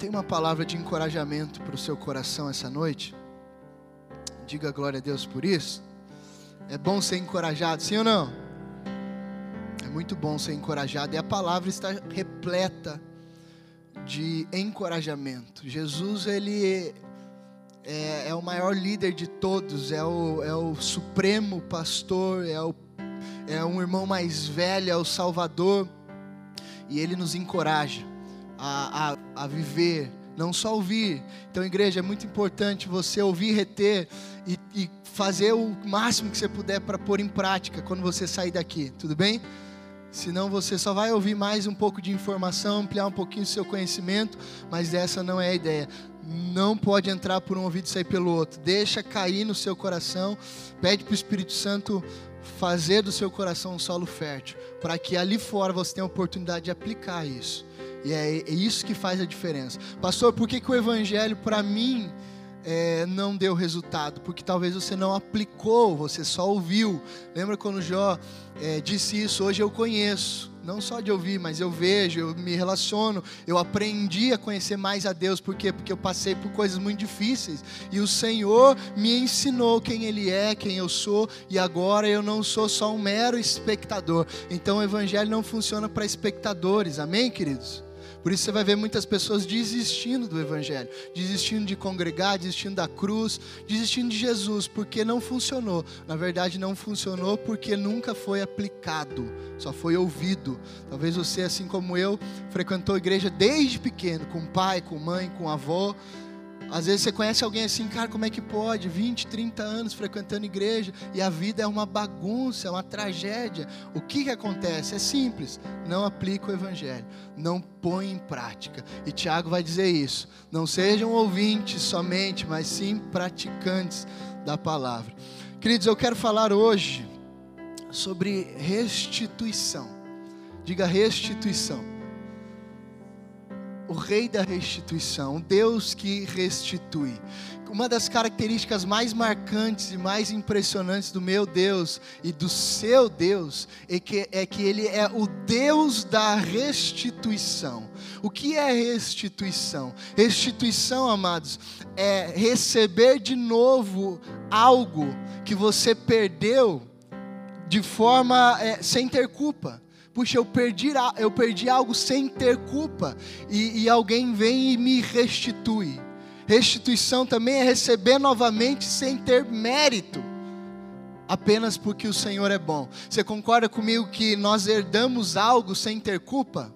tem uma palavra de encorajamento para o seu coração essa noite. Diga glória a Deus por isso. É bom ser encorajado, sim ou não? É muito bom ser encorajado e a palavra está repleta de encorajamento. Jesus, ele é, é, o maior líder de todos, é o, é o supremo pastor, é, o, é um irmão mais velho, é o Salvador, e ele nos encoraja a, a, a viver, não só ouvir. Então, igreja, é muito importante você ouvir, reter e, e fazer o máximo que você puder para pôr em prática quando você sair daqui, tudo bem? Senão você só vai ouvir mais um pouco de informação, ampliar um pouquinho o seu conhecimento, mas essa não é a ideia. Não pode entrar por um ouvido e sair pelo outro. Deixa cair no seu coração. Pede para o Espírito Santo fazer do seu coração um solo fértil, para que ali fora você tenha a oportunidade de aplicar isso. E é, é isso que faz a diferença. Pastor, por que, que o Evangelho, para mim, é, não deu resultado? Porque talvez você não aplicou, você só ouviu. Lembra quando Jó é, disse isso? Hoje eu conheço, não só de ouvir, mas eu vejo, eu me relaciono, eu aprendi a conhecer mais a Deus. Por quê? Porque eu passei por coisas muito difíceis e o Senhor me ensinou quem Ele é, quem eu sou, e agora eu não sou só um mero espectador. Então o Evangelho não funciona para espectadores, amém, queridos? Por isso você vai ver muitas pessoas desistindo do Evangelho, desistindo de congregar, desistindo da cruz, desistindo de Jesus, porque não funcionou. Na verdade, não funcionou porque nunca foi aplicado, só foi ouvido. Talvez você, assim como eu, frequentou a igreja desde pequeno, com pai, com mãe, com avó às vezes você conhece alguém assim, cara, como é que pode? 20, 30 anos frequentando igreja e a vida é uma bagunça, é uma tragédia. O que, que acontece? É simples, não aplica o evangelho, não põe em prática. E Tiago vai dizer isso: não sejam ouvintes somente, mas sim praticantes da palavra. Queridos, eu quero falar hoje sobre restituição. Diga restituição o Rei da restituição, o Deus que restitui. Uma das características mais marcantes e mais impressionantes do meu Deus e do seu Deus é que, é que Ele é o Deus da restituição. O que é restituição? Restituição, amados, é receber de novo algo que você perdeu de forma é, sem ter culpa puxa, eu perdi, eu perdi algo sem ter culpa, e, e alguém vem e me restitui. Restituição também é receber novamente sem ter mérito, apenas porque o Senhor é bom. Você concorda comigo que nós herdamos algo sem ter culpa?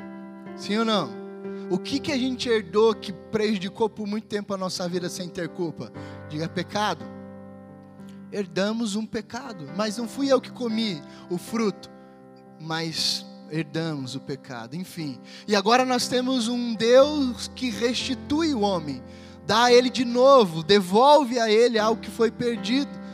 Sim ou não? O que, que a gente herdou que prejudicou por muito tempo a nossa vida sem ter culpa? Diga pecado. Herdamos um pecado, mas não fui eu que comi o fruto, mas herdamos o pecado, enfim. E agora nós temos um Deus que restitui o homem, dá a ele de novo, devolve a ele algo que foi perdido.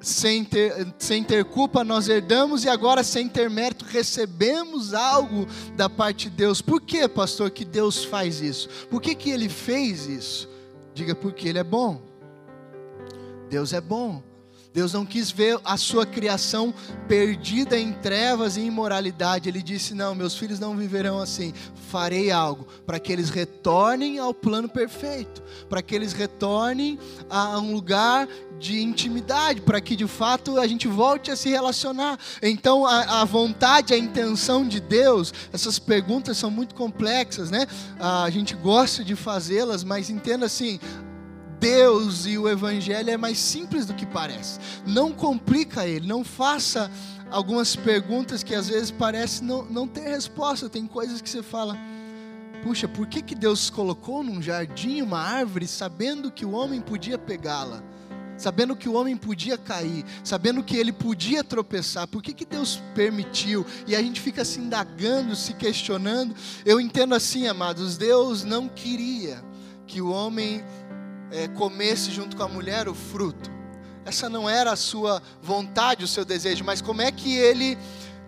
Sem ter, sem ter culpa, nós herdamos e agora, sem ter mérito, recebemos algo da parte de Deus. Por que, pastor, que Deus faz isso? Por que, que ele fez isso? Diga, porque ele é bom. Deus é bom. Deus não quis ver a sua criação perdida em trevas e imoralidade. Ele disse: Não, meus filhos não viverão assim. Farei algo para que eles retornem ao plano perfeito, para que eles retornem a um lugar de intimidade, para que de fato a gente volte a se relacionar. Então, a, a, vontade, a intenção de Deus, essas perguntas são muito complexas, né? A gente gosta de fazê-las, mas entenda assim: Deus e o Evangelho é mais simples do que parece. Não complica ele, não faça algumas perguntas que às vezes parece não, não ter resposta. Tem coisas que você fala, puxa, por que, que Deus colocou num jardim uma árvore sabendo que o homem podia pegá-la? Sabendo que o homem podia cair, sabendo que ele podia tropeçar, por que, que Deus permitiu? E a gente fica se indagando, se questionando. Eu entendo assim, amados, Deus não queria que o homem é, comesse junto com a mulher o fruto. Essa não era a sua vontade, o seu desejo, mas como é que ele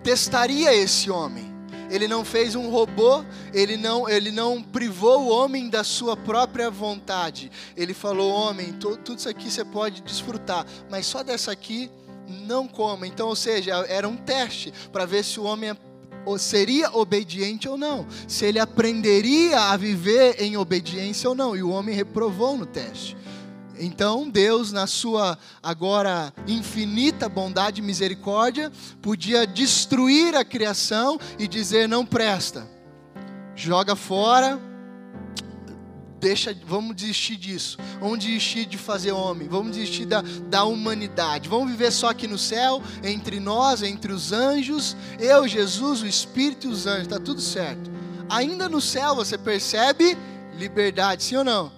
testaria esse homem? Ele não fez um robô, ele não, ele não privou o homem da sua própria vontade. Ele falou: homem, tudo, tudo isso aqui você pode desfrutar, mas só dessa aqui não coma. Então, ou seja, era um teste para ver se o homem seria obediente ou não, se ele aprenderia a viver em obediência ou não, e o homem reprovou no teste. Então, Deus, na sua agora infinita bondade e misericórdia, podia destruir a criação e dizer: não presta, joga fora, deixa, vamos desistir disso, vamos desistir de fazer homem, vamos desistir da, da humanidade, vamos viver só aqui no céu, entre nós, entre os anjos, eu, Jesus, o Espírito e os anjos, está tudo certo. Ainda no céu você percebe liberdade, sim ou não?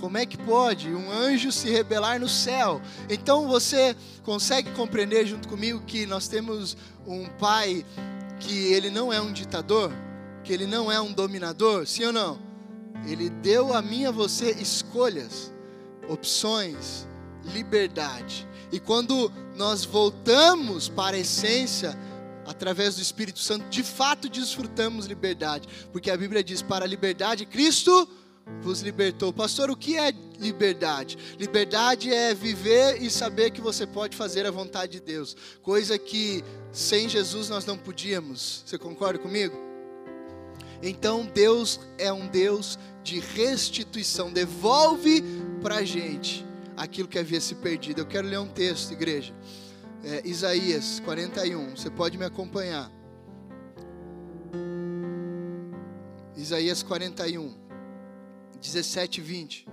Como é que pode um anjo se rebelar no céu? Então você consegue compreender junto comigo que nós temos um pai que ele não é um ditador, que ele não é um dominador, sim ou não? Ele deu a mim e a você escolhas, opções, liberdade. E quando nós voltamos para a essência, através do Espírito Santo, de fato desfrutamos liberdade, porque a Bíblia diz: para a liberdade, Cristo vos libertou. Pastor, o que é liberdade? Liberdade é viver e saber que você pode fazer a vontade de Deus, coisa que sem Jesus nós não podíamos. Você concorda comigo? Então Deus é um Deus de restituição, devolve para a gente aquilo que havia se perdido. Eu quero ler um texto, igreja. É, Isaías 41, você pode me acompanhar. Isaías 41. 17 e 20.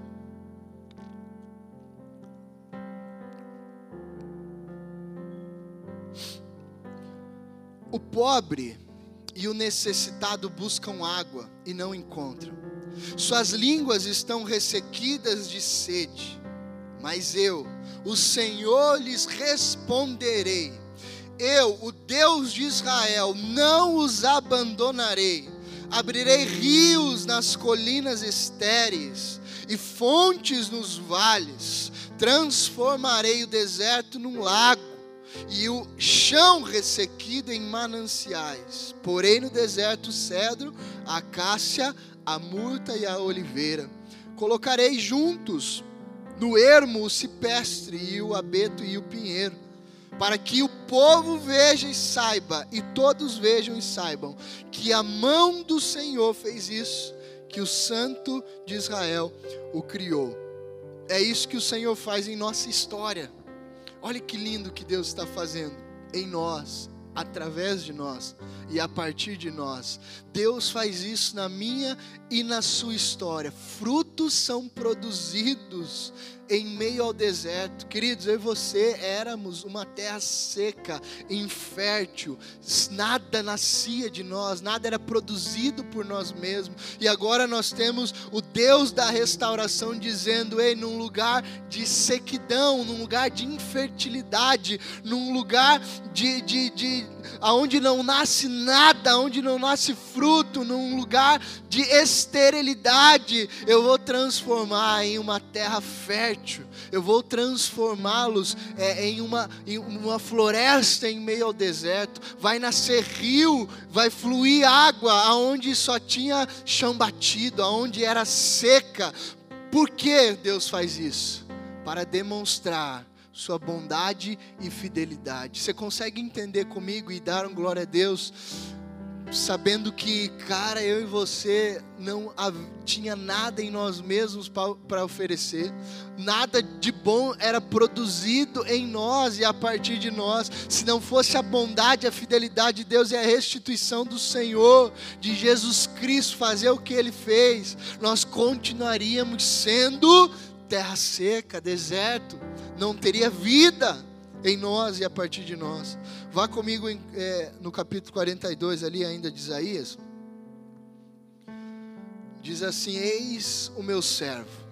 O pobre e o necessitado buscam água e não encontram. Suas línguas estão ressequidas de sede. Mas eu, o Senhor, lhes responderei. Eu, o Deus de Israel, não os abandonarei abrirei rios nas colinas estéreis e fontes nos vales, transformarei o deserto num lago e o chão ressequido em mananciais. Porém no deserto cedro, a cássia, a murta e a oliveira. Colocarei juntos no ermo o cipestre e o abeto e o pinheiro para que o povo veja e saiba, e todos vejam e saibam, que a mão do Senhor fez isso, que o Santo de Israel o criou. É isso que o Senhor faz em nossa história. Olha que lindo que Deus está fazendo em nós, através de nós e a partir de nós. Deus faz isso na minha e na sua história. Frutos são produzidos em meio ao deserto. Queridos, eu e você éramos uma terra seca, infértil, nada nascia de nós, nada era produzido por nós mesmos. E agora nós temos o Deus da restauração dizendo: ei, num lugar de sequidão, num lugar de infertilidade, num lugar de, de, de aonde não nasce nada, onde não nasce fruto, num lugar de esterilidade, eu vou transformar em uma terra fértil, eu vou transformá-los é, em, uma, em uma floresta em meio ao deserto, vai nascer rio, vai fluir água aonde só tinha chão batido, aonde era seca. Por que Deus faz isso? Para demonstrar sua bondade e fidelidade. Você consegue entender comigo e dar um glória a Deus, sabendo que, cara, eu e você não tinha nada em nós mesmos para oferecer, nada de bom era produzido em nós e a partir de nós, se não fosse a bondade, a fidelidade de Deus e a restituição do Senhor, de Jesus Cristo, fazer o que Ele fez, nós continuaríamos sendo terra seca, deserto, não teria vida em nós e a partir de nós. Vá comigo em, é, no capítulo 42, ali ainda de Isaías. Diz assim: Eis o meu servo.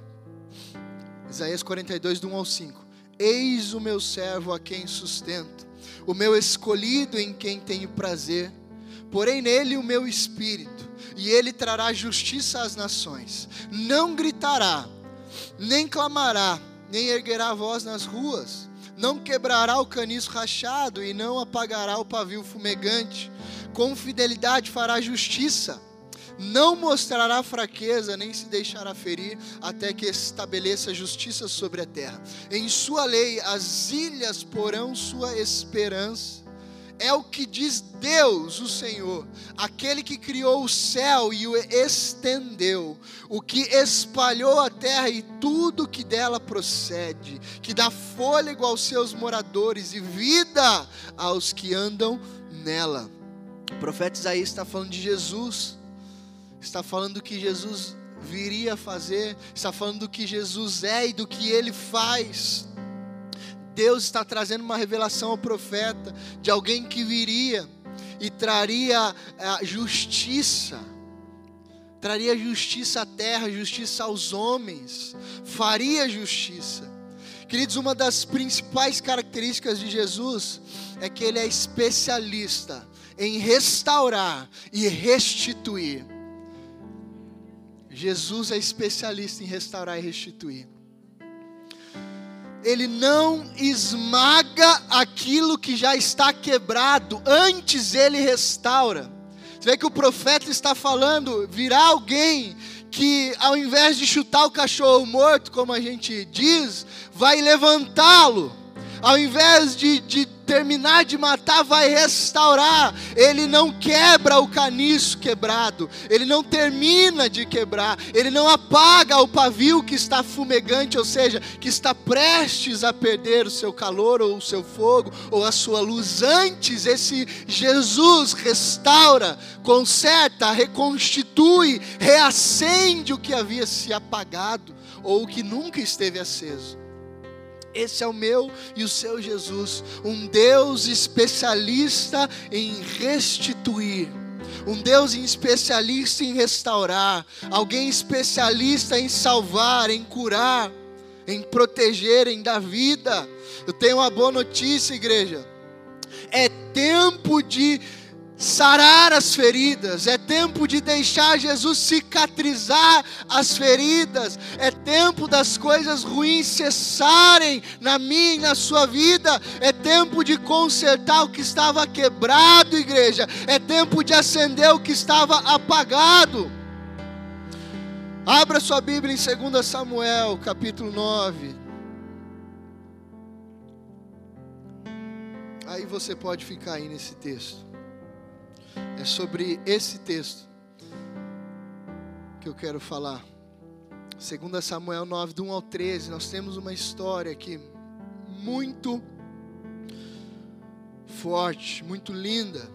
Isaías 42, do 1 ao 5. Eis o meu servo a quem sustento, o meu escolhido em quem tenho prazer. Porém nele o meu espírito, e ele trará justiça às nações. Não gritará, nem clamará, nem erguerá a voz nas ruas, não quebrará o caniço rachado e não apagará o pavio fumegante. Com fidelidade fará justiça, não mostrará fraqueza, nem se deixará ferir, até que estabeleça justiça sobre a terra. Em sua lei as ilhas porão sua esperança é o que diz Deus, o Senhor, aquele que criou o céu e o estendeu, o que espalhou a terra e tudo que dela procede, que dá fôlego aos seus moradores e vida aos que andam nela. O profeta Isaías está falando de Jesus, está falando que Jesus viria a fazer, está falando do que Jesus é e do que ele faz. Deus está trazendo uma revelação ao profeta de alguém que viria e traria a justiça, traria justiça à terra, justiça aos homens, faria justiça. Queridos, uma das principais características de Jesus é que ele é especialista em restaurar e restituir. Jesus é especialista em restaurar e restituir ele não esmaga aquilo que já está quebrado, antes ele restaura. Você vê que o profeta está falando, virá alguém que ao invés de chutar o cachorro morto, como a gente diz, vai levantá-lo. Ao invés de, de terminar de matar, vai restaurar. Ele não quebra o caniço quebrado, ele não termina de quebrar, ele não apaga o pavio que está fumegante, ou seja, que está prestes a perder o seu calor ou o seu fogo ou a sua luz. Antes, esse Jesus restaura, conserta, reconstitui, reacende o que havia se apagado ou o que nunca esteve aceso. Esse é o meu e o seu Jesus, um Deus especialista em restituir, um Deus especialista em restaurar, alguém especialista em salvar, em curar, em proteger, em dar vida. Eu tenho uma boa notícia, igreja. É tempo de sarar as feridas, é tempo de deixar Jesus cicatrizar as feridas, é tempo das coisas ruins cessarem na minha e na sua vida, é tempo de consertar o que estava quebrado, igreja, é tempo de acender o que estava apagado. Abra sua Bíblia em 2 Samuel, capítulo 9. Aí você pode ficar aí nesse texto. É sobre esse texto que eu quero falar. 2 Samuel 9, do 1 ao 13, nós temos uma história aqui muito forte, muito linda.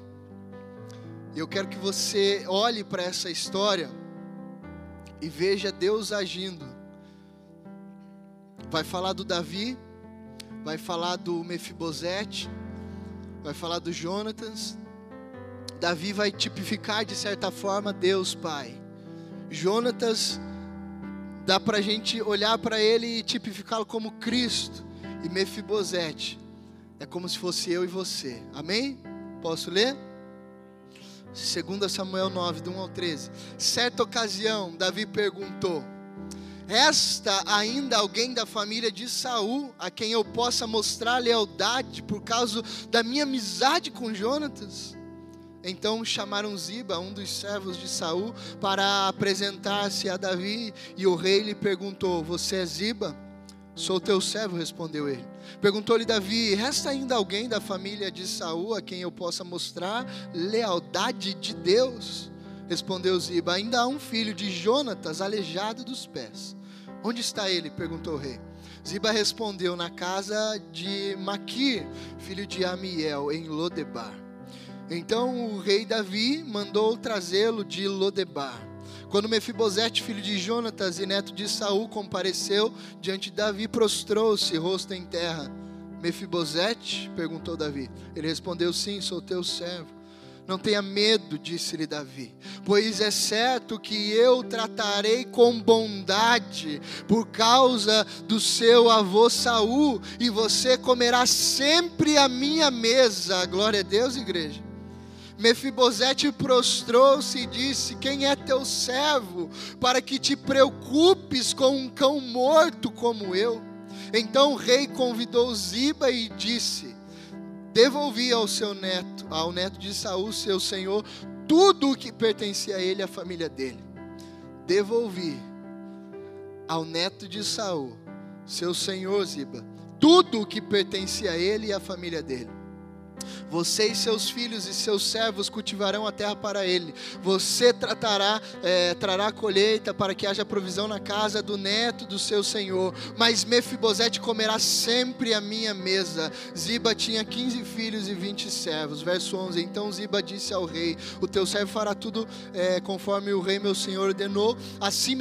E eu quero que você olhe para essa história e veja Deus agindo. Vai falar do Davi, vai falar do Mefibosete, vai falar do Jonatas, Davi vai tipificar de certa forma Deus Pai. Jonatas dá para a gente olhar para ele e tipificá-lo como Cristo. E Mefibosete é como se fosse eu e você. Amém? Posso ler? 2 Samuel 9, do 1 ao 13. Certa ocasião, Davi perguntou: Resta ainda alguém da família de Saul a quem eu possa mostrar lealdade por causa da minha amizade com Jonatas? Então chamaram Ziba, um dos servos de Saul, para apresentar-se a Davi, e o rei lhe perguntou: Você é Ziba? Sou teu servo, respondeu ele. Perguntou-lhe Davi: Resta ainda alguém da família de Saul a quem eu possa mostrar lealdade de Deus? Respondeu Ziba: Ainda há um filho de Jonatas, aleijado dos pés. Onde está ele? perguntou o rei. Ziba respondeu: Na casa de Maquir, filho de Amiel, em Lodebar. Então o rei Davi mandou trazê-lo de Lodebar. Quando Mefibosete, filho de Jonatas e neto de Saul, compareceu diante de Davi, prostrou-se, rosto em terra. Mefibosete? perguntou Davi. Ele respondeu: Sim, sou teu servo. Não tenha medo, disse-lhe Davi, pois é certo que eu tratarei com bondade por causa do seu avô Saul, e você comerá sempre a minha mesa. Glória a Deus, igreja. Mefibosete prostrou-se e disse: Quem é teu servo para que te preocupes com um cão morto como eu? Então o rei convidou Ziba e disse: Devolvi ao seu neto, ao neto de Saul, seu senhor, tudo o que pertencia a ele e à família dele. Devolvi ao neto de Saul, seu senhor Ziba, tudo o que pertencia a ele e à família dele. Você e seus filhos e seus servos cultivarão a terra para ele. Você tratará, é, trará colheita para que haja provisão na casa do neto do seu senhor. Mas Mefibosete comerá sempre a minha mesa. Ziba tinha 15 filhos e 20 servos. Verso 11. Então Ziba disse ao rei: O teu servo fará tudo é, conforme o rei meu senhor ordenou. Assim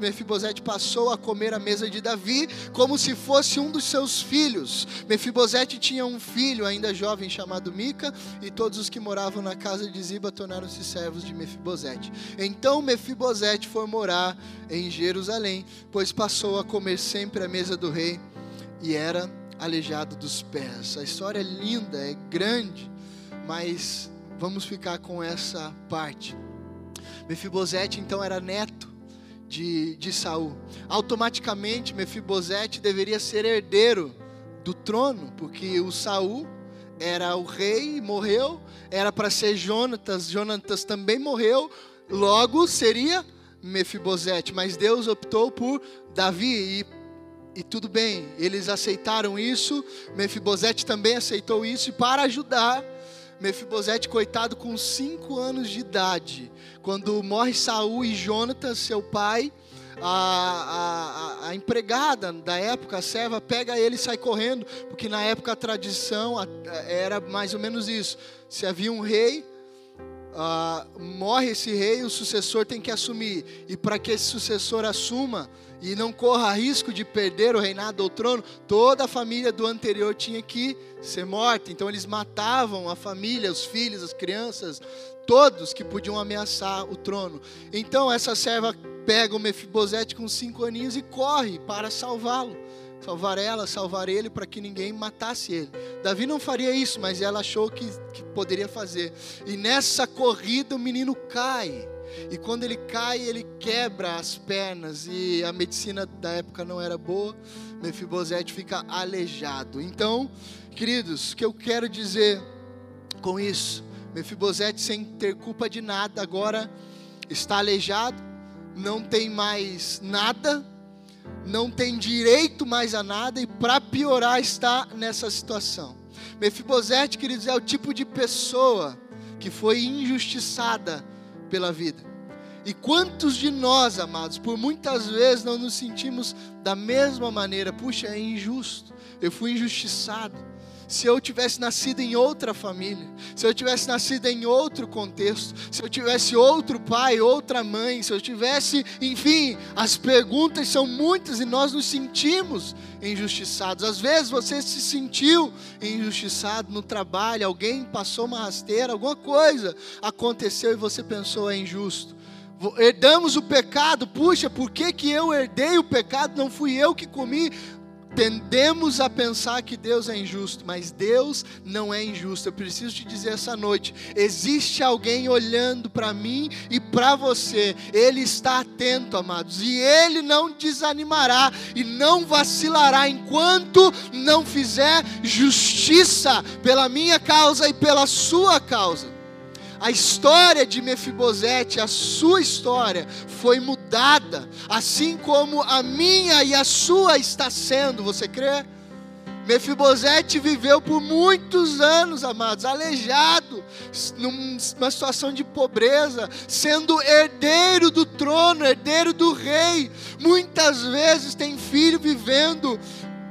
Mefibosete passou a comer a mesa de Davi, como se fosse um dos seus filhos. Mefibosete tinha um filho ainda jovem chamado chamado Mica, e todos os que moravam na casa de Ziba tornaram-se servos de Mefibosete. Então Mefibosete foi morar em Jerusalém, pois passou a comer sempre à mesa do rei e era aleijado dos pés. A história é linda, é grande, mas vamos ficar com essa parte. Mefibosete então era neto de, de Saul. Automaticamente Mefibosete deveria ser herdeiro do trono, porque o Saul era o rei, morreu, era para ser Jonatas, Jonatas também morreu, logo seria Mefibosete, mas Deus optou por Davi e e tudo bem, eles aceitaram isso, Mefibosete também aceitou isso, e para ajudar, Mefibosete, coitado, com cinco anos de idade, quando morre Saul e Jonatas, seu pai, a, a, a, empregada da época, a serva, pega ele e sai correndo, porque na época a tradição era mais ou menos isso: se havia um rei, uh, morre esse rei, o sucessor tem que assumir, e para que esse sucessor assuma e não corra risco de perder o reinado ou o trono, toda a família do anterior tinha que ser morta. Então eles matavam a família, os filhos, as crianças, todos que podiam ameaçar o trono. Então essa serva pega o Mefibosete com cinco aninhos e corre para salvá-lo. Salvar ela, salvar ele, para que ninguém matasse ele. Davi não faria isso, mas ela achou que, que poderia fazer. E nessa corrida o menino cai. E quando ele cai, ele quebra as pernas. E a medicina da época não era boa. Mefibosete fica aleijado. Então, queridos, o que eu quero dizer com isso? Mefibosete, sem ter culpa de nada, agora está aleijado não tem mais nada, não tem direito mais a nada e para piorar está nessa situação. Mefibosete, queridos, é o tipo de pessoa que foi injustiçada pela vida. E quantos de nós, amados, por muitas vezes não nos sentimos da mesma maneira, puxa, é injusto, eu fui injustiçado se eu tivesse nascido em outra família, se eu tivesse nascido em outro contexto, se eu tivesse outro pai, outra mãe, se eu tivesse, enfim, as perguntas são muitas e nós nos sentimos injustiçados. Às vezes você se sentiu injustiçado no trabalho, alguém passou uma rasteira, alguma coisa aconteceu e você pensou é injusto herdamos o pecado, puxa, por que, que eu herdei o pecado? Não fui eu que comi Tendemos a pensar que Deus é injusto, mas Deus não é injusto. Eu preciso te dizer essa noite: existe alguém olhando para mim e para você. Ele está atento, amados, e ele não desanimará e não vacilará enquanto não fizer justiça pela minha causa e pela sua causa. A história de Mefibosete, a sua história, foi mudada, assim como a minha e a sua está sendo, você crê? Mefibosete viveu por muitos anos, amados, aleijado, numa situação de pobreza, sendo herdeiro do trono, herdeiro do rei. Muitas vezes tem filho vivendo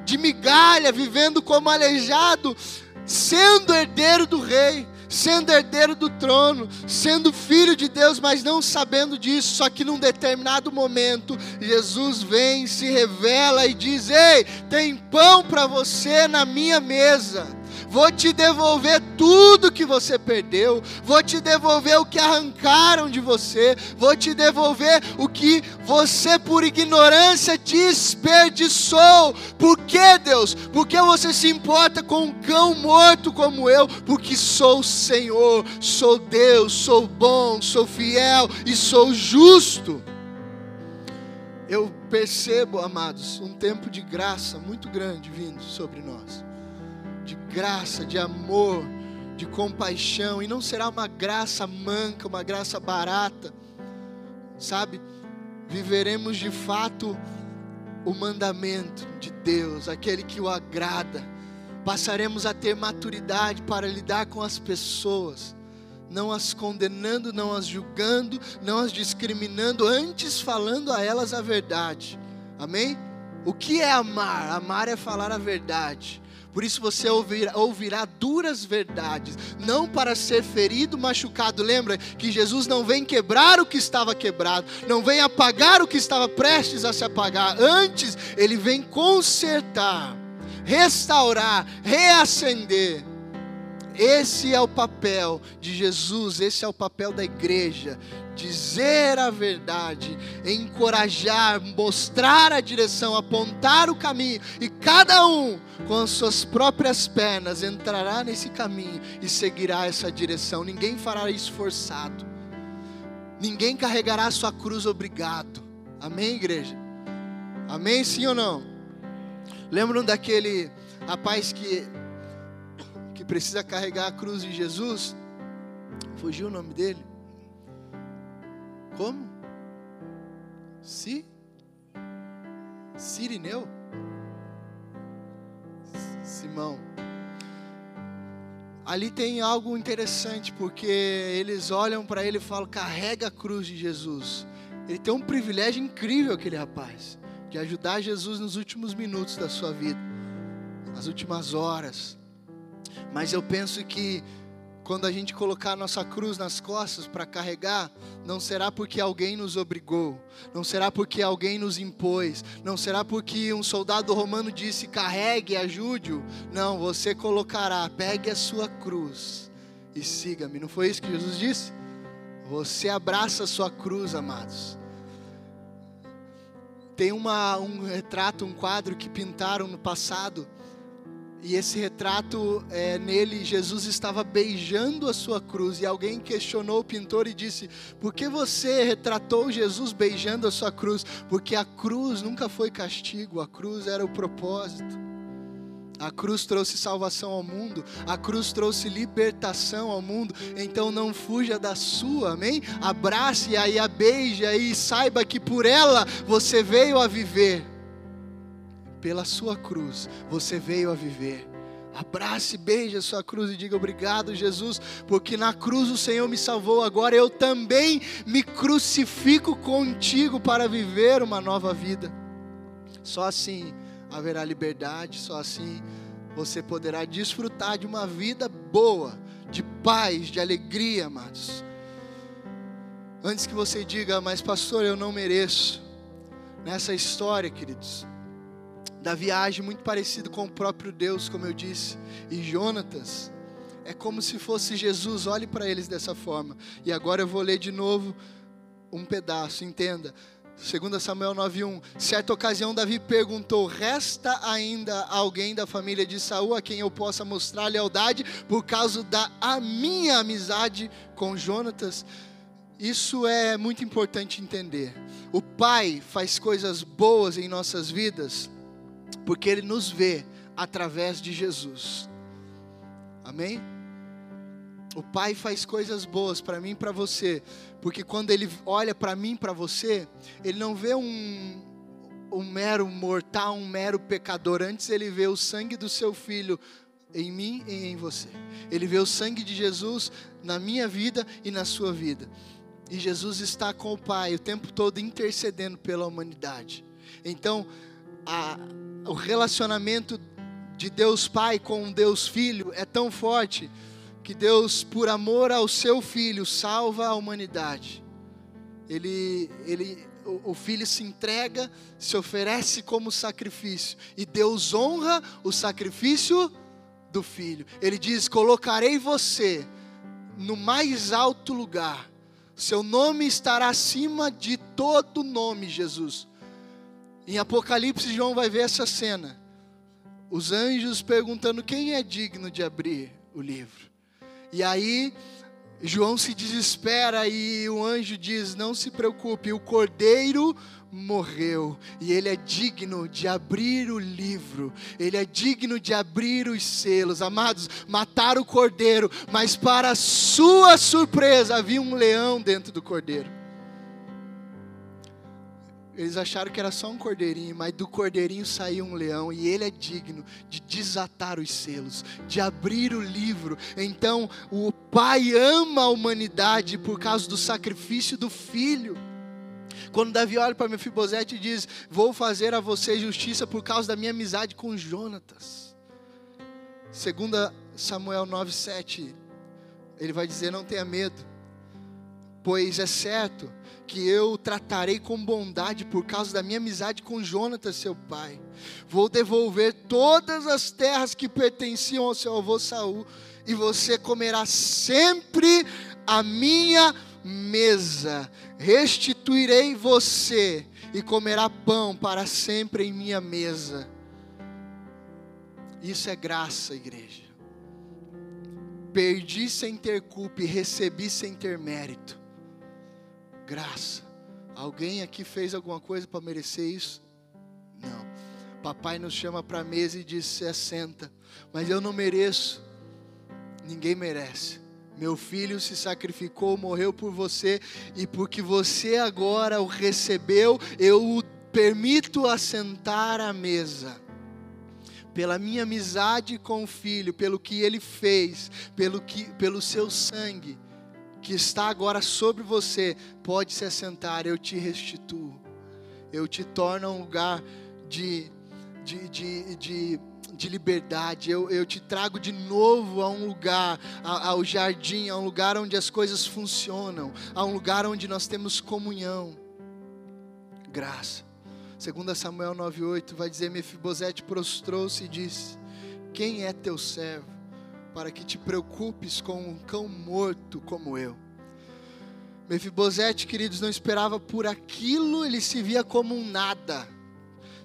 de migalha, vivendo como aleijado, sendo herdeiro do rei sendo herdeiro do trono, sendo filho de Deus, mas não sabendo disso. Só que num determinado momento, Jesus vem, se revela e diz: Ei, tem pão para você na minha mesa vou te devolver tudo que você perdeu, vou te devolver o que arrancaram de você, vou te devolver o que você, por ignorância, desperdiçou. Por que, Deus? Porque você se importa com um cão morto como eu? Porque sou Senhor, sou Deus, sou bom, sou fiel e sou justo. Eu percebo, amados, um tempo de graça muito grande vindo sobre nós de graça, de amor, de compaixão, e não será uma graça manca, uma graça barata, sabe? Viveremos de fato o mandamento de Deus, aquele que o agrada, Passaremos a ter maturidade para lidar com as pessoas, não as condenando, não as julgando, não as discriminando, antes falando a elas a verdade. Amém? O que é amar? Amar é falar a verdade. Por isso você ouvirá, ouvirá, duras verdades, não para ser ferido, machucado. Lembra que Jesus não vem quebrar o que estava quebrado, não vem apagar o que estava prestes a se apagar. Antes, ele vem consertar, restaurar, reacender. Esse é o papel de Jesus, esse é o papel da igreja. Dizer a verdade, encorajar, mostrar a direção, apontar o caminho, e cada um, com as suas próprias pernas, entrará nesse caminho e seguirá essa direção. Ninguém fará isso forçado, ninguém carregará a sua cruz obrigado. Amém, igreja? Amém, sim ou não? Lembram daquele rapaz que precisa carregar a cruz de Jesus. Fugiu o nome dele? Como? Si? Sirineu? Simão. Ali tem algo interessante, porque eles olham para ele e falam: carrega a cruz de Jesus. Ele tem um privilégio incrível, aquele rapaz, de ajudar Jesus nos últimos minutos da sua vida, nas últimas horas. Mas eu penso que quando a gente colocar a nossa cruz nas costas para carregar, não será porque alguém nos obrigou, não será porque alguém nos impôs, não será porque um soldado romano disse carregue, ajude-o. Não, você colocará, pegue a sua cruz e siga-me. Não foi isso que Jesus disse? Você abraça a sua cruz, amados. Tem uma, um retrato, um quadro que pintaram no passado e esse retrato, é, nele, Jesus estava beijando a sua cruz. E alguém questionou o pintor e disse: Por que você retratou Jesus beijando a sua cruz? Porque a cruz nunca foi castigo, a cruz era o propósito. A cruz trouxe salvação ao mundo, a cruz trouxe libertação ao mundo. Então não fuja da sua, amém? Abrace aí, a beija e saiba que por ela você veio a viver pela sua cruz, você veio a viver. Abrace, beije a sua cruz e diga obrigado, Jesus, porque na cruz o Senhor me salvou. Agora eu também me crucifico contigo para viver uma nova vida. Só assim haverá liberdade, só assim você poderá desfrutar de uma vida boa, de paz, de alegria, amados. Antes que você diga, mas pastor, eu não mereço. Nessa história, queridos, Davi age muito parecido com o próprio Deus, como eu disse. E Jonatas é como se fosse Jesus, olhe para eles dessa forma. E agora eu vou ler de novo um pedaço, entenda. 2 Samuel 9:1. Certa ocasião Davi perguntou: "Resta ainda alguém da família de Saul a quem eu possa mostrar lealdade por causa da a minha amizade com Jonatas?" Isso é muito importante entender. O pai faz coisas boas em nossas vidas porque Ele nos vê através de Jesus. Amém? O Pai faz coisas boas para mim e para você, porque quando Ele olha para mim e para você, Ele não vê um, um mero mortal, um mero pecador, antes Ele vê o sangue do Seu Filho em mim e em você. Ele vê o sangue de Jesus na minha vida e na sua vida. E Jesus está com o Pai o tempo todo intercedendo pela humanidade. Então, a, o relacionamento de Deus Pai com Deus Filho é tão forte que Deus, por amor ao seu filho, salva a humanidade. Ele, ele, o, o filho se entrega, se oferece como sacrifício, e Deus honra o sacrifício do filho. Ele diz: Colocarei você no mais alto lugar, seu nome estará acima de todo nome, Jesus. Em Apocalipse, João vai ver essa cena. Os anjos perguntando quem é digno de abrir o livro. E aí, João se desespera e o anjo diz: Não se preocupe, o cordeiro morreu e ele é digno de abrir o livro, ele é digno de abrir os selos. Amados, mataram o cordeiro, mas para sua surpresa havia um leão dentro do cordeiro. Eles acharam que era só um cordeirinho, mas do cordeirinho saiu um leão e ele é digno de desatar os selos, de abrir o livro. Então, o Pai ama a humanidade por causa do sacrifício do filho. Quando Davi olha para Mefibosete e diz: Vou fazer a você justiça por causa da minha amizade com Jonatas. Segunda Samuel 9:7, ele vai dizer: Não tenha medo, pois é certo que eu tratarei com bondade por causa da minha amizade com Jonatas, seu pai. Vou devolver todas as terras que pertenciam ao seu avô Saul, e você comerá sempre a minha mesa. Restituirei você e comerá pão para sempre em minha mesa. Isso é graça, igreja. Perdi sem ter culpa e recebi sem ter mérito graça. Alguém aqui fez alguma coisa para merecer isso? Não. Papai nos chama para a mesa e diz: se assenta. Mas eu não mereço. Ninguém merece. Meu filho se sacrificou, morreu por você, e porque você agora o recebeu, eu o permito assentar à mesa. Pela minha amizade com o filho, pelo que ele fez, pelo, que, pelo seu sangue que está agora sobre você, pode se assentar, eu te restituo. Eu te torno um lugar de, de, de, de, de liberdade. Eu, eu te trago de novo a um lugar, a, ao jardim, a um lugar onde as coisas funcionam, a um lugar onde nós temos comunhão. Graça. 2 Samuel 9,8 vai dizer: Mefibosete prostrou-se e disse: Quem é teu servo? Para que te preocupes com um cão morto como eu. Mefibosete, queridos, não esperava por aquilo, ele se via como um nada.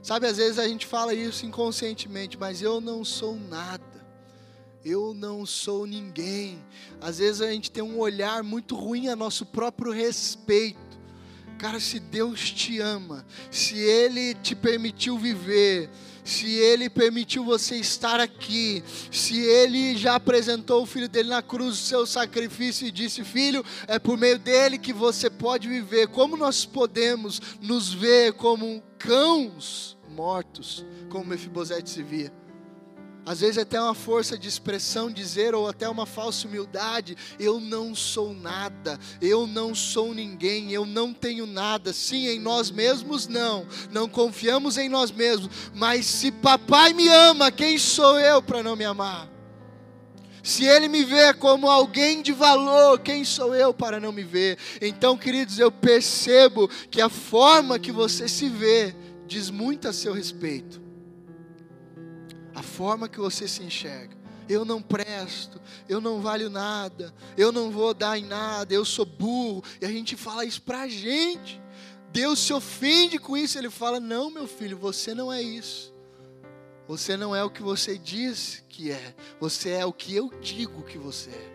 Sabe, às vezes a gente fala isso inconscientemente, mas eu não sou nada. Eu não sou ninguém. Às vezes a gente tem um olhar muito ruim a nosso próprio respeito. Cara, se Deus te ama, se Ele te permitiu viver, se Ele permitiu você estar aqui, se Ele já apresentou o Filho dele na cruz, o seu sacrifício, e disse: Filho, é por meio dele que você pode viver. Como nós podemos nos ver como cãos mortos, como Mefibosete se via? Às vezes até uma força de expressão dizer, ou até uma falsa humildade, eu não sou nada, eu não sou ninguém, eu não tenho nada. Sim, em nós mesmos não, não confiamos em nós mesmos, mas se papai me ama, quem sou eu para não me amar? Se ele me vê como alguém de valor, quem sou eu para não me ver? Então, queridos, eu percebo que a forma que você se vê diz muito a seu respeito a forma que você se enxerga. Eu não presto, eu não valho nada, eu não vou dar em nada, eu sou burro. E a gente fala isso para a gente. Deus se ofende com isso, ele fala: Não, meu filho, você não é isso. Você não é o que você diz que é, você é o que eu digo que você é.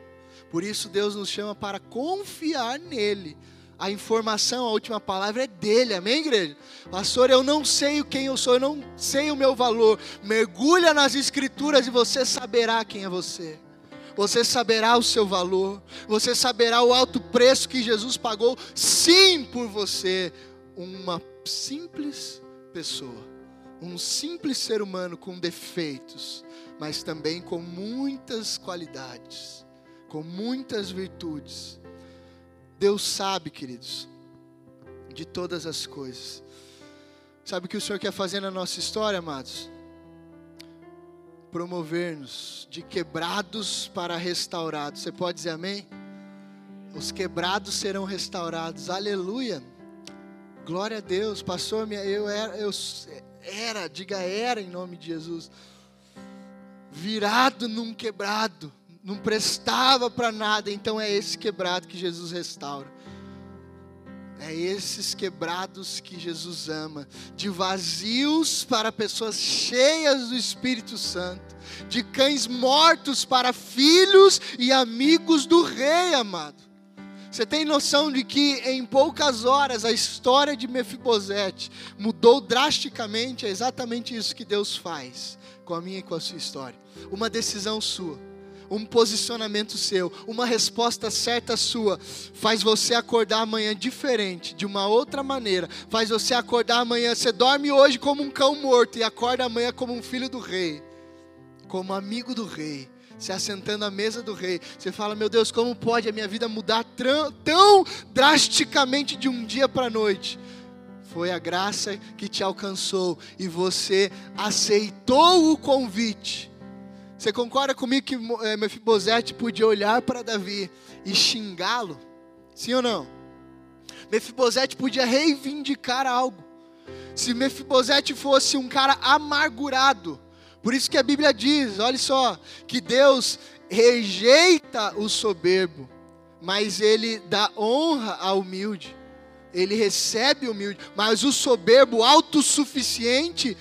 Por isso Deus nos chama para confiar nele a informação, a última palavra é dele, amém, igreja? Pastor, eu não sei quem eu sou, eu não sei o meu valor. Mergulha nas escrituras e você saberá quem é você. Você saberá o seu valor, você saberá o alto preço que Jesus pagou, sim, por você. Uma simples pessoa, um simples ser humano com defeitos, mas também com muitas qualidades, com muitas virtudes Deus sabe, queridos, de todas as coisas. Sabe o que o Senhor quer fazer na nossa história, amados? Promover-nos de quebrados para restaurados. Você pode dizer amém? Os quebrados serão restaurados. Aleluia. Glória a Deus. Pastor, eu era, eu era, diga era em nome de Jesus. Virado num quebrado não prestava para nada, então é esse quebrado que Jesus restaura. É esses quebrados que Jesus ama, de vazios para pessoas cheias do Espírito Santo, de cães mortos para filhos e amigos do Rei, amado. Você tem noção de que em poucas horas a história de Mefibosete mudou drasticamente? É exatamente isso que Deus faz com a minha e com a sua história. Uma decisão sua um posicionamento seu, uma resposta certa sua, faz você acordar amanhã diferente, de uma outra maneira. Faz você acordar amanhã, você dorme hoje como um cão morto e acorda amanhã como um filho do rei, como amigo do rei. Se assentando à mesa do rei, você fala: Meu Deus, como pode a minha vida mudar tão drasticamente de um dia para a noite? Foi a graça que te alcançou e você aceitou o convite você concorda comigo que é, Mefibosete podia olhar para Davi e xingá-lo? Sim ou não? Mefibosete podia reivindicar algo. Se Mefibosete fosse um cara amargurado, por isso que a Bíblia diz, olha só, que Deus rejeita o soberbo, mas ele dá honra ao humilde. Ele recebe o humilde, mas o soberbo autossuficiente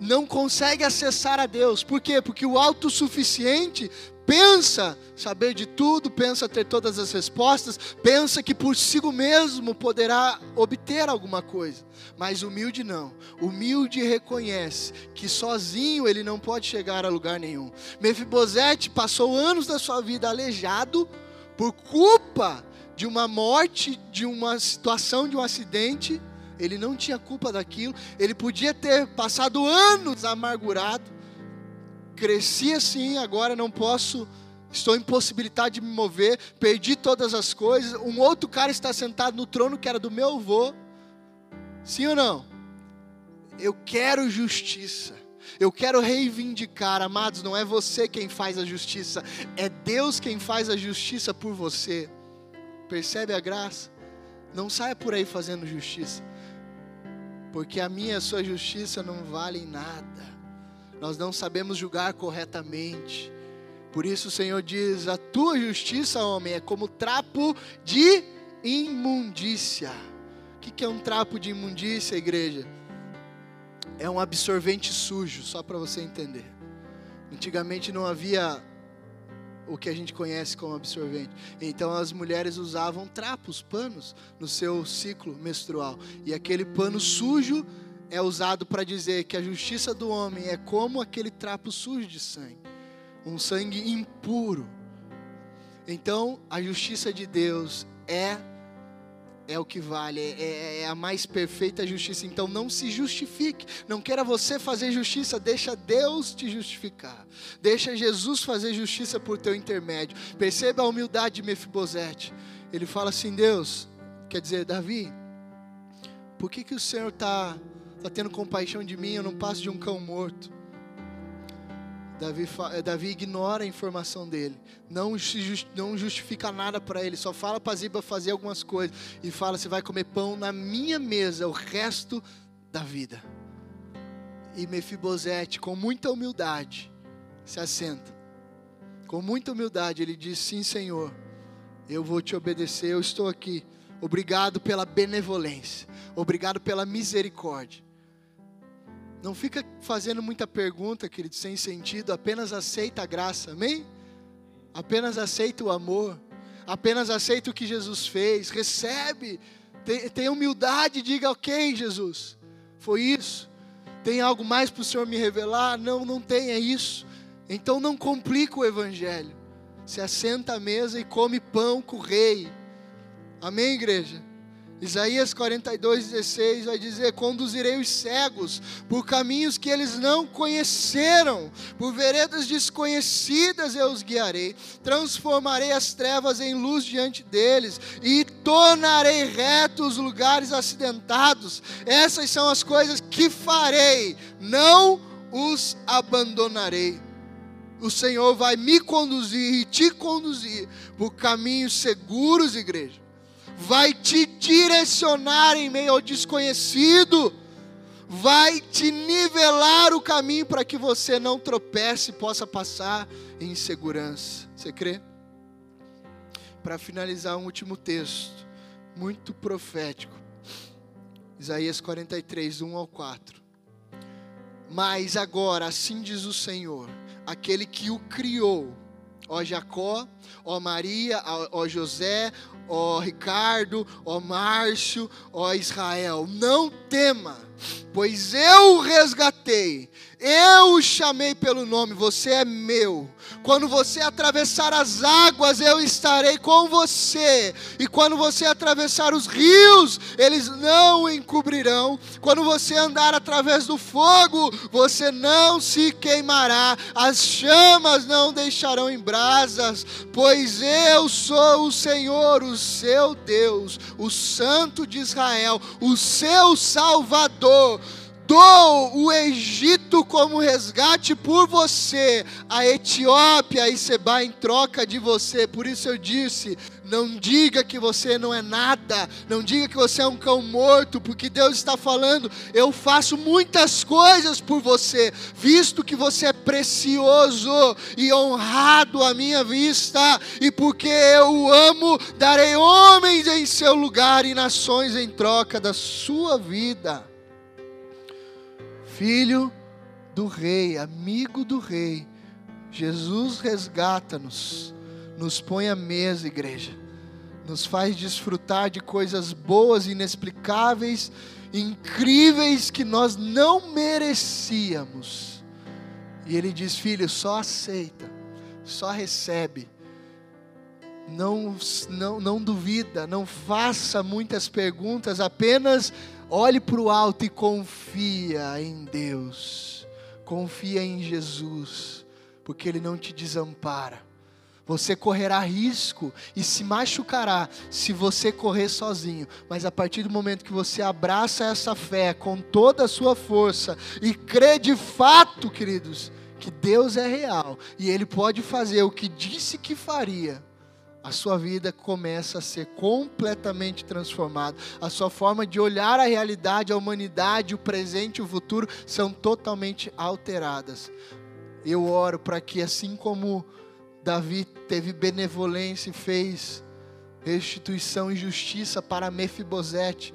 não consegue acessar a Deus. Por quê? Porque o autossuficiente pensa saber de tudo, pensa ter todas as respostas, pensa que por si mesmo poderá obter alguma coisa. Mas humilde não. Humilde reconhece que sozinho ele não pode chegar a lugar nenhum. Mefibosete passou anos da sua vida aleijado por culpa de uma morte, de uma situação, de um acidente ele não tinha culpa daquilo, ele podia ter passado anos amargurado. Cresci assim, agora não posso, estou impossibilitado de me mover, perdi todas as coisas. Um outro cara está sentado no trono que era do meu avô. Sim ou não? Eu quero justiça. Eu quero reivindicar, amados, não é você quem faz a justiça, é Deus quem faz a justiça por você. Percebe a graça? Não saia por aí fazendo justiça porque a minha e a sua justiça não valem nada. Nós não sabemos julgar corretamente. Por isso o Senhor diz: a tua justiça, homem, é como trapo de imundícia. O que é um trapo de imundícia, igreja? É um absorvente sujo, só para você entender. Antigamente não havia o que a gente conhece como absorvente. Então as mulheres usavam trapos, panos no seu ciclo menstrual. E aquele pano sujo é usado para dizer que a justiça do homem é como aquele trapo sujo de sangue, um sangue impuro. Então a justiça de Deus é é o que vale, é, é, é, a mais perfeita justiça. Então não se justifique, não queira você fazer justiça, deixa Deus te justificar, deixa Jesus fazer justiça por teu intermédio. Perceba a humildade de Mefibosete. Ele fala assim: Deus, quer dizer, Davi, por que, que o Senhor está tá tendo compaixão de mim? Eu não passo de um cão morto. Davi, eh, Davi ignora a informação dele, não, não justifica nada para ele, só fala para Ziba fazer algumas coisas e fala: Você vai comer pão na minha mesa o resto da vida. E Mefibosete, com muita humildade, se assenta. Com muita humildade, ele diz: Sim, Senhor, eu vou te obedecer, eu estou aqui. Obrigado pela benevolência, obrigado pela misericórdia. Não fica fazendo muita pergunta, querido, sem sentido, apenas aceita a graça, amém? Apenas aceita o amor, apenas aceita o que Jesus fez, recebe, tem humildade, diga, ok, Jesus, foi isso. Tem algo mais para o Senhor me revelar? Não, não tem, é isso. Então não complica o Evangelho. Se assenta à mesa e come pão com o rei. Amém, igreja? Isaías 42, 16 vai dizer: Conduzirei os cegos por caminhos que eles não conheceram, por veredas desconhecidas eu os guiarei, transformarei as trevas em luz diante deles e tornarei retos os lugares acidentados. Essas são as coisas que farei, não os abandonarei. O Senhor vai me conduzir e te conduzir por caminhos seguros, igreja vai te direcionar em meio ao desconhecido, vai te nivelar o caminho para que você não tropece e possa passar em segurança. Você crê? Para finalizar, um último texto, muito profético. Isaías 43, 1 ao 4. Mas agora, assim diz o Senhor, aquele que o criou, ó Jacó, ó Maria, ó José, ó Ricardo, ó Márcio, ó Israel, não tema, pois eu o resgatei, eu o chamei pelo nome, você é meu. Quando você atravessar as águas, eu estarei com você. E quando você atravessar os rios, eles não o encobrirão. Quando você andar através do fogo, você não se queimará. As chamas não deixarão em brasas, eu sou o Senhor, o seu Deus, o Santo de Israel, o seu Salvador dou o Egito como resgate por você, a Etiópia e Seba em troca de você. Por isso eu disse: não diga que você não é nada, não diga que você é um cão morto, porque Deus está falando: eu faço muitas coisas por você, visto que você é precioso e honrado à minha vista, e porque eu o amo, darei homens em seu lugar e nações em troca da sua vida filho do rei, amigo do rei. Jesus resgata-nos, nos põe à mesa, igreja, nos faz desfrutar de coisas boas, inexplicáveis, incríveis que nós não merecíamos. E ele diz: Filho, só aceita, só recebe. Não, não, não duvida, não faça muitas perguntas, apenas Olhe para o alto e confia em Deus. Confia em Jesus, porque Ele não te desampara. Você correrá risco e se machucará se você correr sozinho, mas a partir do momento que você abraça essa fé com toda a sua força e crê de fato, queridos, que Deus é real e Ele pode fazer o que disse que faria a sua vida começa a ser completamente transformada. A sua forma de olhar a realidade, a humanidade, o presente e o futuro são totalmente alteradas. Eu oro para que, assim como Davi teve benevolência e fez restituição e justiça para Mefibosete,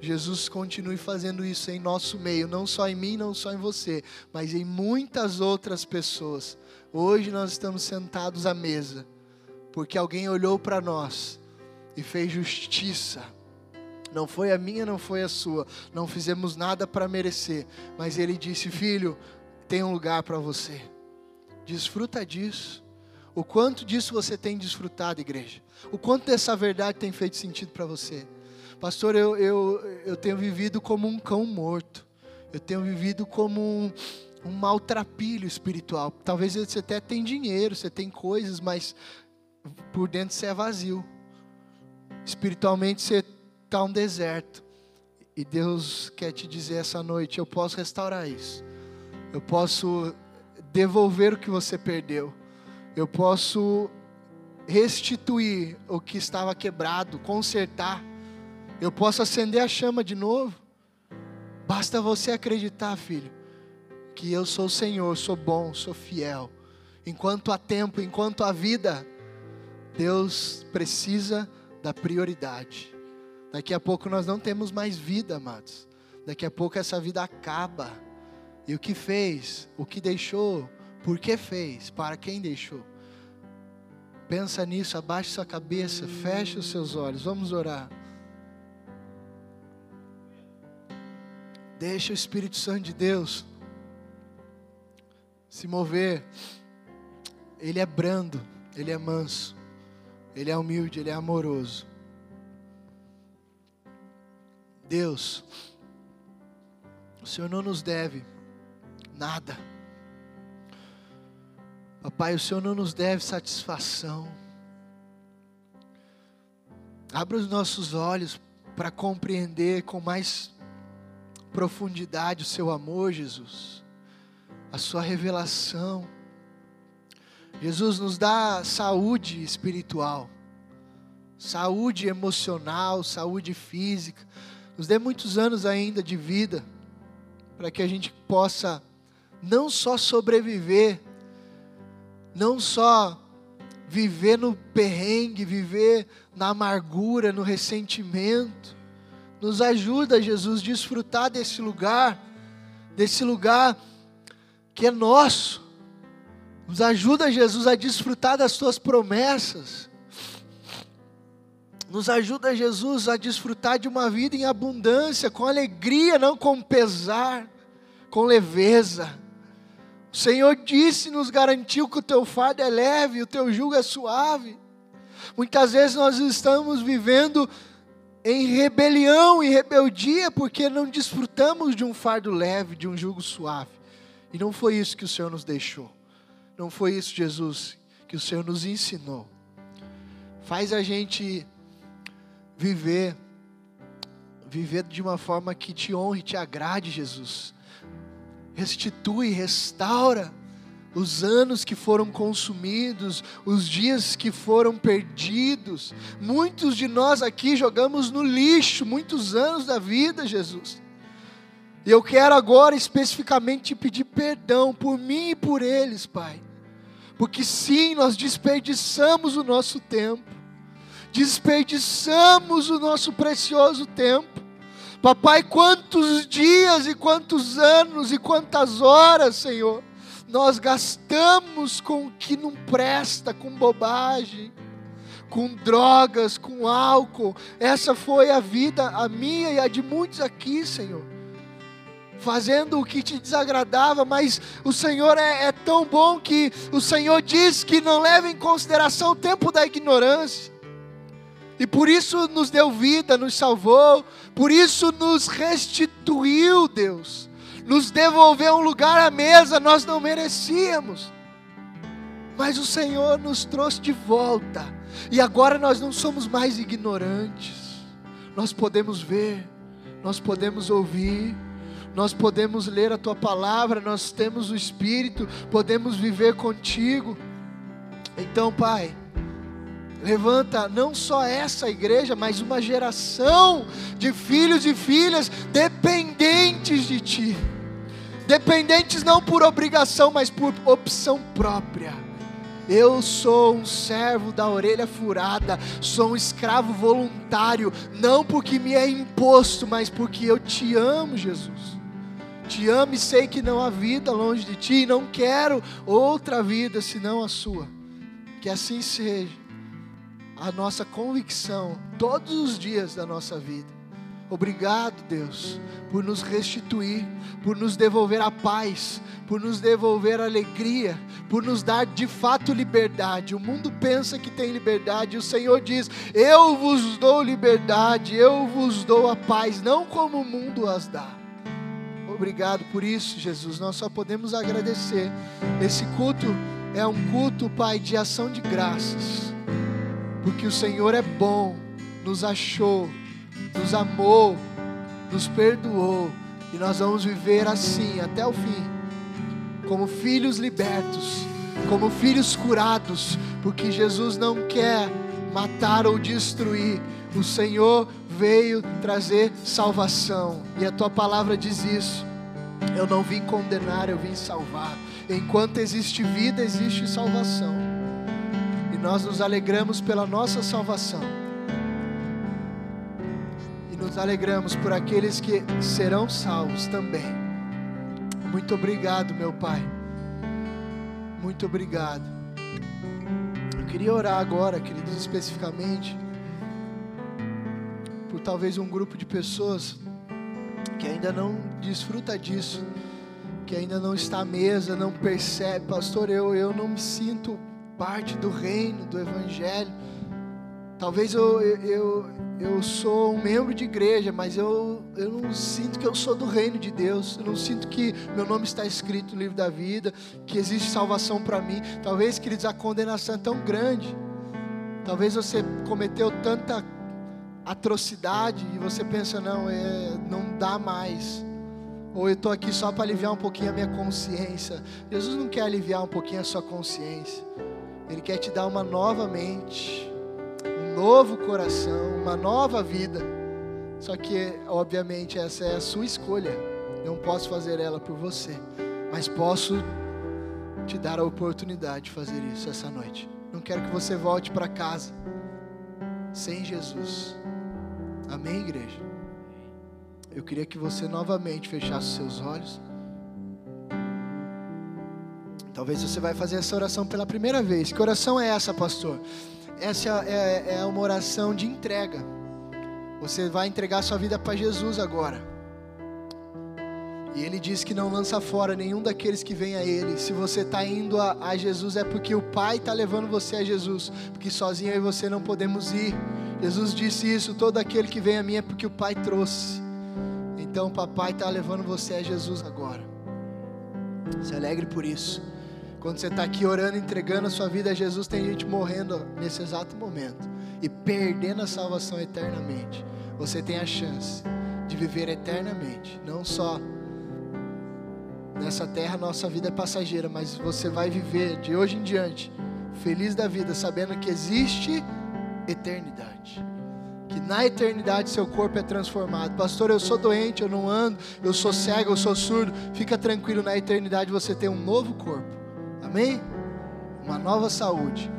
Jesus continue fazendo isso em nosso meio, não só em mim, não só em você, mas em muitas outras pessoas. Hoje nós estamos sentados à mesa porque alguém olhou para nós e fez justiça. Não foi a minha, não foi a sua. Não fizemos nada para merecer, mas ele disse: "Filho, tem um lugar para você. Desfruta disso. O quanto disso você tem desfrutado, igreja? O quanto dessa verdade tem feito sentido para você? Pastor, eu, eu, eu tenho vivido como um cão morto. Eu tenho vivido como um, um maltrapilho espiritual. Talvez você até tenha dinheiro, você tem coisas, mas por dentro você é vazio. Espiritualmente você está um deserto. E Deus quer te dizer essa noite: eu posso restaurar isso. Eu posso devolver o que você perdeu. Eu posso restituir o que estava quebrado, consertar. Eu posso acender a chama de novo. Basta você acreditar, filho, que eu sou o Senhor, sou bom, sou fiel. Enquanto há tempo, enquanto há vida, Deus precisa da prioridade. Daqui a pouco nós não temos mais vida, amados. Daqui a pouco essa vida acaba. E o que fez? O que deixou? Por que fez? Para quem deixou? Pensa nisso, abaixe sua cabeça, feche os seus olhos. Vamos orar. Deixa o Espírito Santo de Deus se mover. Ele é brando, ele é manso. Ele é humilde, Ele é amoroso. Deus, o Senhor não nos deve nada. Papai, o Senhor não nos deve satisfação. Abra os nossos olhos para compreender com mais profundidade o seu amor, Jesus, a sua revelação. Jesus nos dá saúde espiritual, saúde emocional, saúde física. Nos dê muitos anos ainda de vida, para que a gente possa não só sobreviver, não só viver no perrengue, viver na amargura, no ressentimento. Nos ajuda, Jesus, a desfrutar desse lugar, desse lugar que é nosso, nos ajuda, Jesus, a desfrutar das tuas promessas. Nos ajuda, Jesus, a desfrutar de uma vida em abundância, com alegria, não com pesar, com leveza. O Senhor disse, nos garantiu que o teu fardo é leve, o teu jugo é suave. Muitas vezes nós estamos vivendo em rebelião e rebeldia porque não desfrutamos de um fardo leve, de um jugo suave. E não foi isso que o Senhor nos deixou. Não foi isso, Jesus, que o Senhor nos ensinou. Faz a gente viver viver de uma forma que te honre, te agrade, Jesus. Restitui, restaura os anos que foram consumidos, os dias que foram perdidos. Muitos de nós aqui jogamos no lixo muitos anos da vida, Jesus. E eu quero agora especificamente te pedir perdão por mim e por eles, Pai. Porque sim, nós desperdiçamos o nosso tempo, desperdiçamos o nosso precioso tempo. Papai, quantos dias e quantos anos e quantas horas, Senhor, nós gastamos com o que não presta, com bobagem, com drogas, com álcool. Essa foi a vida, a minha e a de muitos aqui, Senhor fazendo o que te desagradava, mas o Senhor é, é, tão bom que o Senhor diz que não leva em consideração o tempo da ignorância, e por isso nos deu vida, nos salvou, por isso nos restituiu, Deus, nos devolveu um lugar à mesa, nós não merecíamos, mas o Senhor nos trouxe de volta, e agora nós não somos mais ignorantes, nós podemos ver, nós podemos ouvir, nós podemos ler a tua palavra, nós temos o Espírito, podemos viver contigo. Então, Pai, levanta não só essa igreja, mas uma geração de filhos e filhas dependentes de Ti, dependentes não por obrigação, mas por opção própria. Eu sou um servo da orelha furada, sou um escravo voluntário, não porque me é imposto, mas porque eu te amo, Jesus. Te amo e sei que não há vida longe de ti, e não quero outra vida senão a sua. Que assim seja a nossa convicção todos os dias da nossa vida. Obrigado, Deus, por nos restituir, por nos devolver a paz, por nos devolver a alegria, por nos dar de fato liberdade. O mundo pensa que tem liberdade, e o Senhor diz: Eu vos dou liberdade, eu vos dou a paz, não como o mundo as dá. Obrigado por isso, Jesus. Nós só podemos agradecer. Esse culto é um culto, Pai, de ação de graças. Porque o Senhor é bom, nos achou, nos amou, nos perdoou. E nós vamos viver assim até o fim, como filhos libertos, como filhos curados, porque Jesus não quer matar ou destruir. O Senhor veio trazer salvação. E a tua palavra diz isso. Eu não vim condenar, eu vim salvar. Enquanto existe vida, existe salvação. E nós nos alegramos pela nossa salvação. E nos alegramos por aqueles que serão salvos também. Muito obrigado, meu Pai. Muito obrigado. Eu queria orar agora, queridos, especificamente talvez um grupo de pessoas que ainda não desfruta disso, que ainda não está à mesa, não percebe, pastor, eu, eu não me sinto parte do reino, do evangelho. Talvez eu, eu, eu sou um membro de igreja, mas eu, eu não sinto que eu sou do reino de Deus. Eu não sinto que meu nome está escrito no livro da vida, que existe salvação para mim. Talvez, queridos, a condenação é tão grande. Talvez você cometeu tanta atrocidade e você pensa, não, é, não dá mais. Ou eu estou aqui só para aliviar um pouquinho a minha consciência. Jesus não quer aliviar um pouquinho a sua consciência. Ele quer te dar uma nova mente, um novo coração, uma nova vida. Só que, obviamente, essa é a sua escolha. Não posso fazer ela por você, mas posso te dar a oportunidade de fazer isso essa noite. Não quero que você volte para casa sem Jesus. Amém, igreja? Eu queria que você novamente fechasse seus olhos. Talvez você vai fazer essa oração pela primeira vez. Que oração é essa, pastor? essa é, é uma oração de entrega. Você vai entregar sua vida para Jesus agora. E ele diz que não lança fora nenhum daqueles que vem a ele. Se você está indo a, a, Jesus, é porque o Pai está levando você a Jesus. Porque sozinho eu e você não podemos ir. Jesus disse isso: todo aquele que vem a mim é porque o Pai trouxe. Então o papai está levando você a Jesus agora. Se alegre por isso. Quando você está aqui orando, entregando a sua vida a Jesus, tem gente morrendo nesse exato momento e perdendo a salvação eternamente. Você tem a chance de viver eternamente, não só nessa terra, nossa vida é passageira, mas você vai viver de hoje em diante feliz da vida, sabendo que existe eternidade que na eternidade seu corpo é transformado. Pastor, eu sou doente, eu não ando, eu sou cego, eu sou surdo. Fica tranquilo, na eternidade você tem um novo corpo. Amém? Uma nova saúde,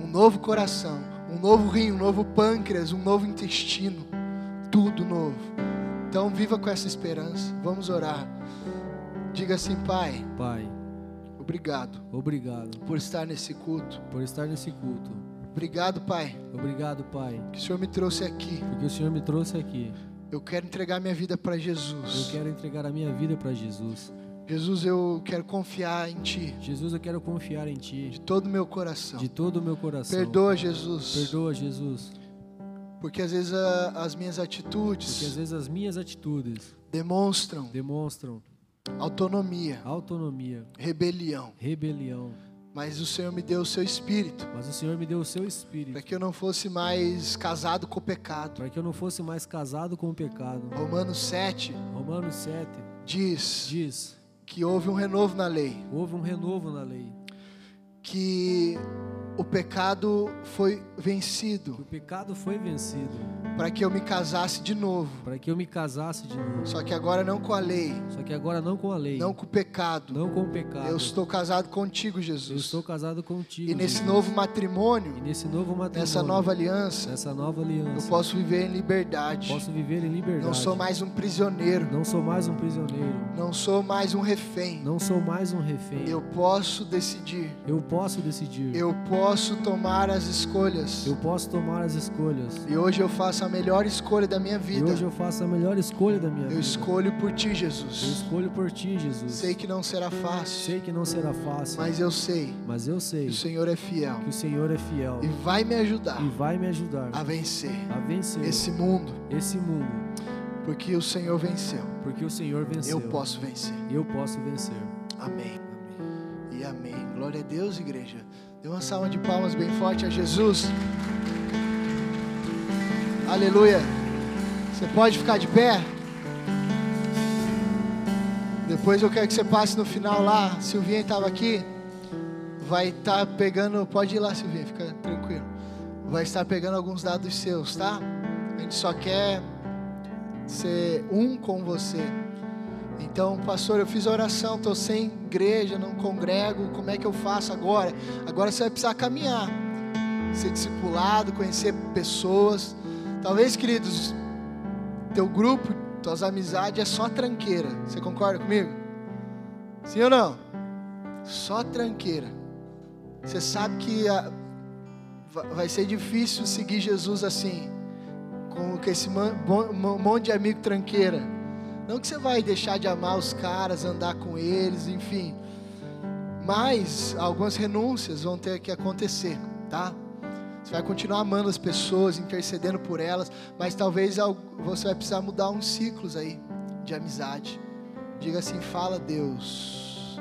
um novo coração, um novo rim, um novo pâncreas, um novo intestino. Tudo novo. Então viva com essa esperança. Vamos orar. Diga assim, Pai. Pai. Obrigado. Obrigado por estar nesse culto. Por estar nesse culto Obrigado, Pai. Obrigado, Pai. Que o Senhor me trouxe aqui. Porque o Senhor me trouxe aqui. Eu quero entregar minha vida para Jesus. Eu quero entregar a minha vida para Jesus. Jesus, eu quero confiar em Ti. Jesus, eu quero confiar em Ti. De todo o meu coração. De todo o meu coração. Perdoa, Jesus. Perdoa, Jesus. Porque às vezes a, as minhas atitudes. Porque às vezes as minhas atitudes demonstram. Demonstram autonomia. Autonomia. Rebelião. Rebelião. Mas o Senhor me deu o seu espírito. Mas o Senhor me deu o seu espírito. Para que eu não fosse mais casado com o pecado. Para que eu não fosse mais casado com o pecado. Romanos 7. Romanos 7. Diz. Diz que houve um renovo na lei. Houve um renovo na lei. Que o pecado foi vencido. O pecado foi vencido para que eu me casasse de novo. Para que eu me casasse de novo. Só que agora não com a lei. Só que agora não com a lei. Não com o pecado. Não com o pecado. Eu estou casado contigo, Jesus. Eu estou casado contigo. E nesse Jesus. novo matrimônio. E nesse novo matrimônio. Nessa nova aliança. Nessa nova aliança. Eu posso viver em liberdade. Posso viver em liberdade. Não sou mais um prisioneiro. Não sou mais um prisioneiro. Não sou mais um refém. Não sou mais um refém. Eu posso decidir. Eu posso decidir. Eu posso tomar as escolhas. Eu posso tomar as escolhas. E hoje eu faço a melhor escolha da minha vida. E hoje eu faço a melhor escolha da minha eu vida. Eu escolho por ti, Jesus. Eu escolho por ti, Jesus. Sei que não será fácil. Sei que não será fácil. Mas eu sei. Mas eu sei. Que o Senhor é fiel. Que o Senhor é fiel. E vai me ajudar. E vai me ajudar a vencer. A vencer esse mundo. Esse mundo. Porque o Senhor venceu. Porque o Senhor venceu. Eu posso vencer. Eu posso vencer. Amém. amém. E amém. Glória a Deus, igreja. Dê uma salva de palmas bem forte a Jesus. Aleluia. Você pode ficar de pé? Depois eu quero que você passe no final lá. Silvinha estava aqui. Vai estar tá pegando. Pode ir lá, Silvinha, fica tranquilo. Vai estar pegando alguns dados seus, tá? A gente só quer ser um com você. Então, pastor, eu fiz a oração, estou sem igreja, não congrego, como é que eu faço agora? Agora você vai precisar caminhar, ser discipulado, conhecer pessoas. Talvez, queridos, teu grupo, tuas amizades é só tranqueira. Você concorda comigo? Sim ou não? Só tranqueira. Você sabe que a, vai ser difícil seguir Jesus assim, com esse monte de amigo tranqueira. Não que você vai deixar de amar os caras, andar com eles, enfim. Mas algumas renúncias vão ter que acontecer, tá? Você vai continuar amando as pessoas, intercedendo por elas, mas talvez você vai precisar mudar uns ciclos aí de amizade. Diga assim: fala Deus.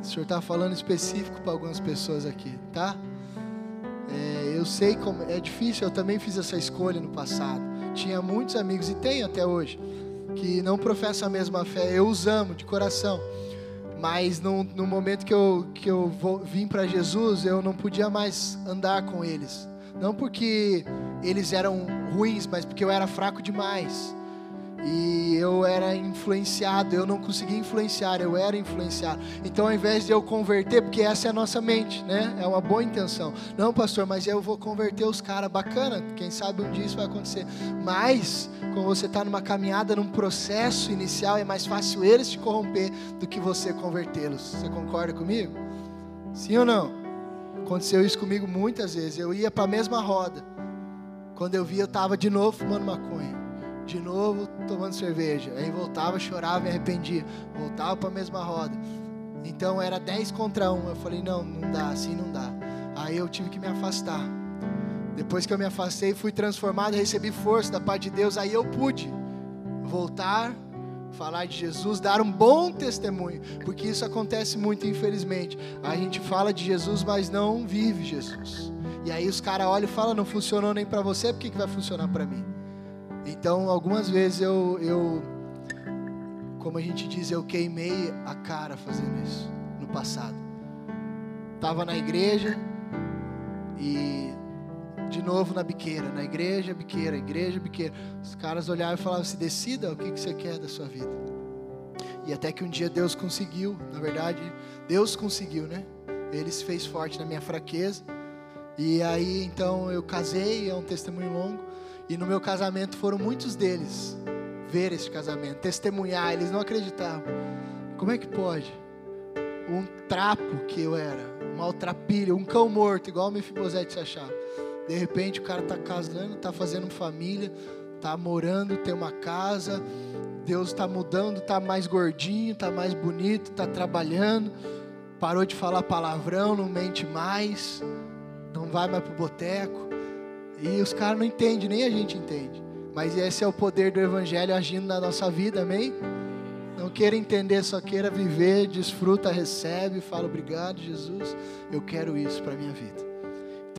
O Senhor está falando específico para algumas pessoas aqui, tá? É, eu sei como é difícil, eu também fiz essa escolha no passado. Tinha muitos amigos e tenho até hoje que não professam a mesma fé. Eu os amo de coração. Mas no, no momento que eu, que eu vou, vim para Jesus, eu não podia mais andar com eles. Não porque eles eram ruins, mas porque eu era fraco demais. E eu era influenciado, eu não conseguia influenciar, eu era influenciado. Então, ao invés de eu converter, porque essa é a nossa mente, né? É uma boa intenção. Não, pastor, mas eu vou converter os caras, bacana, quem sabe um dia isso vai acontecer. Mas, quando você está numa caminhada, num processo inicial, é mais fácil eles te corromper do que você convertê-los. Você concorda comigo? Sim ou não? Aconteceu isso comigo muitas vezes. Eu ia para a mesma roda. Quando eu via, eu estava de novo fumando maconha. De novo tomando cerveja. Aí voltava, chorava, me arrependia. Voltava para a mesma roda. Então era 10 contra 1. Eu falei: não, não dá, assim não dá. Aí eu tive que me afastar. Depois que eu me afastei, fui transformado, recebi força da parte de Deus. Aí eu pude voltar falar de Jesus, dar um bom testemunho, porque isso acontece muito, infelizmente. A gente fala de Jesus, mas não vive Jesus. E aí os caras olham e falam: não funcionou nem para você, por que, que vai funcionar para mim? Então, algumas vezes eu, eu, como a gente diz, eu queimei a cara fazendo isso no passado. Estava na igreja e de novo na biqueira, na igreja, biqueira, igreja, biqueira. Os caras olhavam e falavam assim: decida o que, que você quer da sua vida. E até que um dia Deus conseguiu, na verdade, Deus conseguiu, né? Ele se fez forte na minha fraqueza. E aí então eu casei, é um testemunho longo. E no meu casamento foram muitos deles ver esse casamento, testemunhar. Eles não acreditavam. Como é que pode? Um trapo que eu era, um maltrapilho, um cão morto, igual o Mefibosete se achava. De repente o cara está casando, está fazendo família, está morando, tem uma casa. Deus está mudando, está mais gordinho, está mais bonito, está trabalhando. Parou de falar palavrão, não mente mais, não vai mais para o boteco. E os caras não entendem, nem a gente entende. Mas esse é o poder do Evangelho agindo na nossa vida, amém? Não queira entender, só queira viver, desfruta, recebe, fala obrigado, Jesus. Eu quero isso para minha vida.